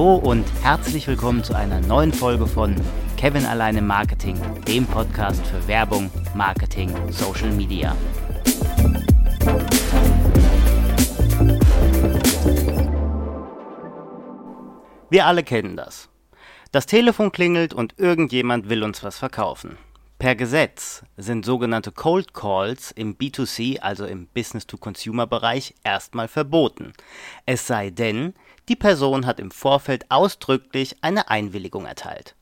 Hallo und herzlich willkommen zu einer neuen Folge von Kevin alleine Marketing, dem Podcast für Werbung, Marketing, Social Media. Wir alle kennen das. Das Telefon klingelt und irgendjemand will uns was verkaufen. Per Gesetz sind sogenannte Cold Calls im B2C, also im Business-to-Consumer-Bereich, erstmal verboten. Es sei denn, die Person hat im Vorfeld ausdrücklich eine Einwilligung erteilt.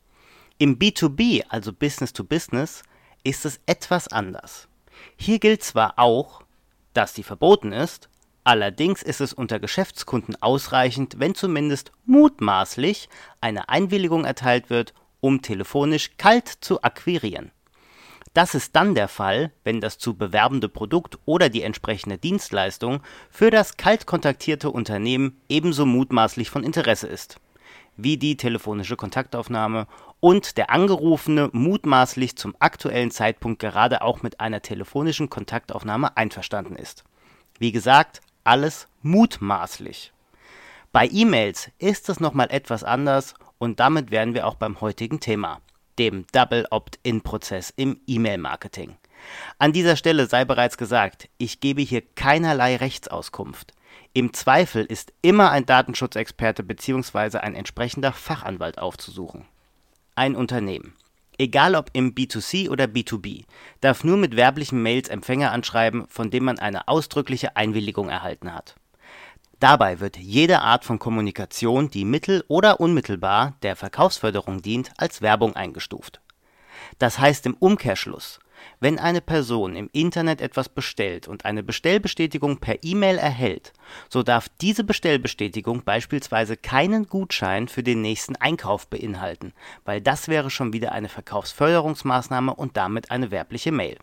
Im B2B, also Business to Business, ist es etwas anders. Hier gilt zwar auch, dass die verboten ist, allerdings ist es unter Geschäftskunden ausreichend, wenn zumindest mutmaßlich eine Einwilligung erteilt wird, um telefonisch kalt zu akquirieren. Das ist dann der Fall, wenn das zu bewerbende Produkt oder die entsprechende Dienstleistung für das kalt kontaktierte Unternehmen ebenso mutmaßlich von Interesse ist, wie die telefonische Kontaktaufnahme und der Angerufene mutmaßlich zum aktuellen Zeitpunkt gerade auch mit einer telefonischen Kontaktaufnahme einverstanden ist. Wie gesagt, alles mutmaßlich. Bei E-Mails ist es nochmal etwas anders und damit wären wir auch beim heutigen Thema dem Double Opt-in-Prozess im E-Mail-Marketing. An dieser Stelle sei bereits gesagt, ich gebe hier keinerlei Rechtsauskunft. Im Zweifel ist immer ein Datenschutzexperte bzw. ein entsprechender Fachanwalt aufzusuchen. Ein Unternehmen, egal ob im B2C oder B2B, darf nur mit werblichen Mails Empfänger anschreiben, von dem man eine ausdrückliche Einwilligung erhalten hat. Dabei wird jede Art von Kommunikation, die mittel oder unmittelbar der Verkaufsförderung dient, als Werbung eingestuft. Das heißt im Umkehrschluss, wenn eine Person im Internet etwas bestellt und eine Bestellbestätigung per E-Mail erhält, so darf diese Bestellbestätigung beispielsweise keinen Gutschein für den nächsten Einkauf beinhalten, weil das wäre schon wieder eine Verkaufsförderungsmaßnahme und damit eine werbliche Mail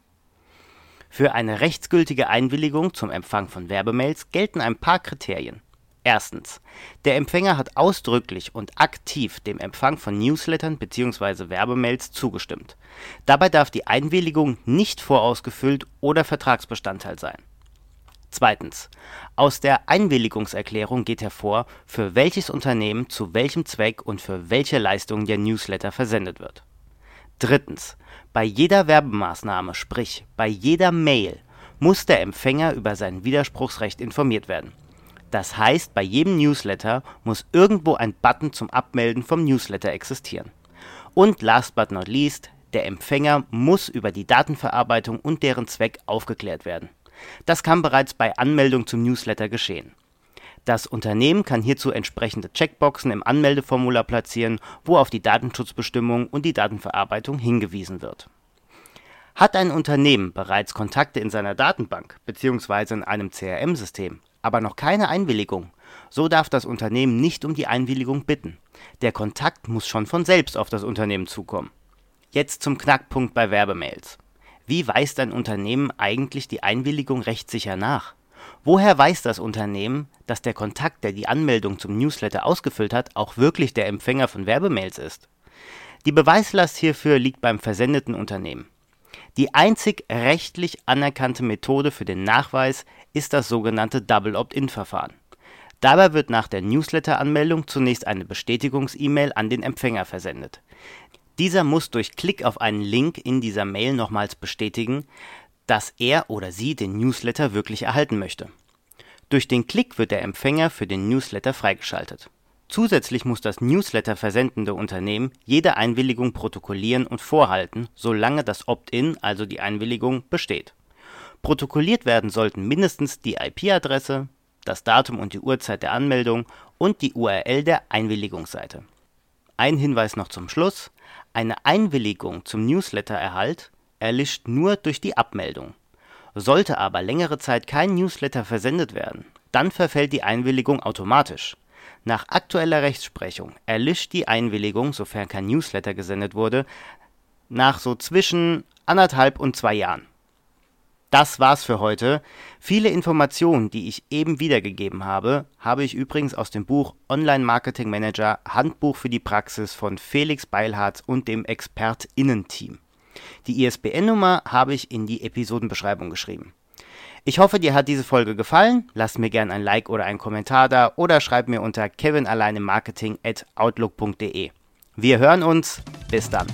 für eine rechtsgültige Einwilligung zum Empfang von Werbemails gelten ein paar Kriterien. Erstens. Der Empfänger hat ausdrücklich und aktiv dem Empfang von Newslettern bzw. Werbemails zugestimmt. Dabei darf die Einwilligung nicht vorausgefüllt oder Vertragsbestandteil sein. Zweitens. Aus der Einwilligungserklärung geht hervor, für welches Unternehmen zu welchem Zweck und für welche Leistung der Newsletter versendet wird. Drittens. Bei jeder Werbemaßnahme, sprich bei jeder Mail, muss der Empfänger über sein Widerspruchsrecht informiert werden. Das heißt, bei jedem Newsletter muss irgendwo ein Button zum Abmelden vom Newsletter existieren. Und last but not least, der Empfänger muss über die Datenverarbeitung und deren Zweck aufgeklärt werden. Das kann bereits bei Anmeldung zum Newsletter geschehen. Das Unternehmen kann hierzu entsprechende Checkboxen im Anmeldeformular platzieren, wo auf die Datenschutzbestimmungen und die Datenverarbeitung hingewiesen wird. Hat ein Unternehmen bereits Kontakte in seiner Datenbank bzw. in einem CRM-System, aber noch keine Einwilligung, so darf das Unternehmen nicht um die Einwilligung bitten. Der Kontakt muss schon von selbst auf das Unternehmen zukommen. Jetzt zum Knackpunkt bei Werbemails. Wie weist ein Unternehmen eigentlich die Einwilligung rechtssicher nach? Woher weiß das Unternehmen, dass der Kontakt, der die Anmeldung zum Newsletter ausgefüllt hat, auch wirklich der Empfänger von Werbemails ist? Die Beweislast hierfür liegt beim versendeten Unternehmen. Die einzig rechtlich anerkannte Methode für den Nachweis ist das sogenannte Double Opt-in-Verfahren. Dabei wird nach der Newsletter-Anmeldung zunächst eine Bestätigungs-E-Mail an den Empfänger versendet. Dieser muss durch Klick auf einen Link in dieser Mail nochmals bestätigen, dass er oder sie den Newsletter wirklich erhalten möchte. Durch den Klick wird der Empfänger für den Newsletter freigeschaltet. Zusätzlich muss das Newsletter versendende Unternehmen jede Einwilligung protokollieren und vorhalten, solange das Opt-in, also die Einwilligung, besteht. Protokolliert werden sollten mindestens die IP-Adresse, das Datum und die Uhrzeit der Anmeldung und die URL der Einwilligungsseite. Ein Hinweis noch zum Schluss. Eine Einwilligung zum Newsletter-Erhalt erlischt nur durch die Abmeldung. Sollte aber längere Zeit kein Newsletter versendet werden, dann verfällt die Einwilligung automatisch. Nach aktueller Rechtsprechung erlischt die Einwilligung, sofern kein Newsletter gesendet wurde, nach so zwischen anderthalb und zwei Jahren. Das war's für heute. Viele Informationen, die ich eben wiedergegeben habe, habe ich übrigens aus dem Buch Online Marketing Manager Handbuch für die Praxis von Felix Beilharz und dem ExpertInnen-Team. Die ISBN-Nummer habe ich in die Episodenbeschreibung geschrieben. Ich hoffe, dir hat diese Folge gefallen. Lass mir gerne ein Like oder einen Kommentar da oder schreib mir unter kevinalleinemarketing at. Wir hören uns. Bis dann.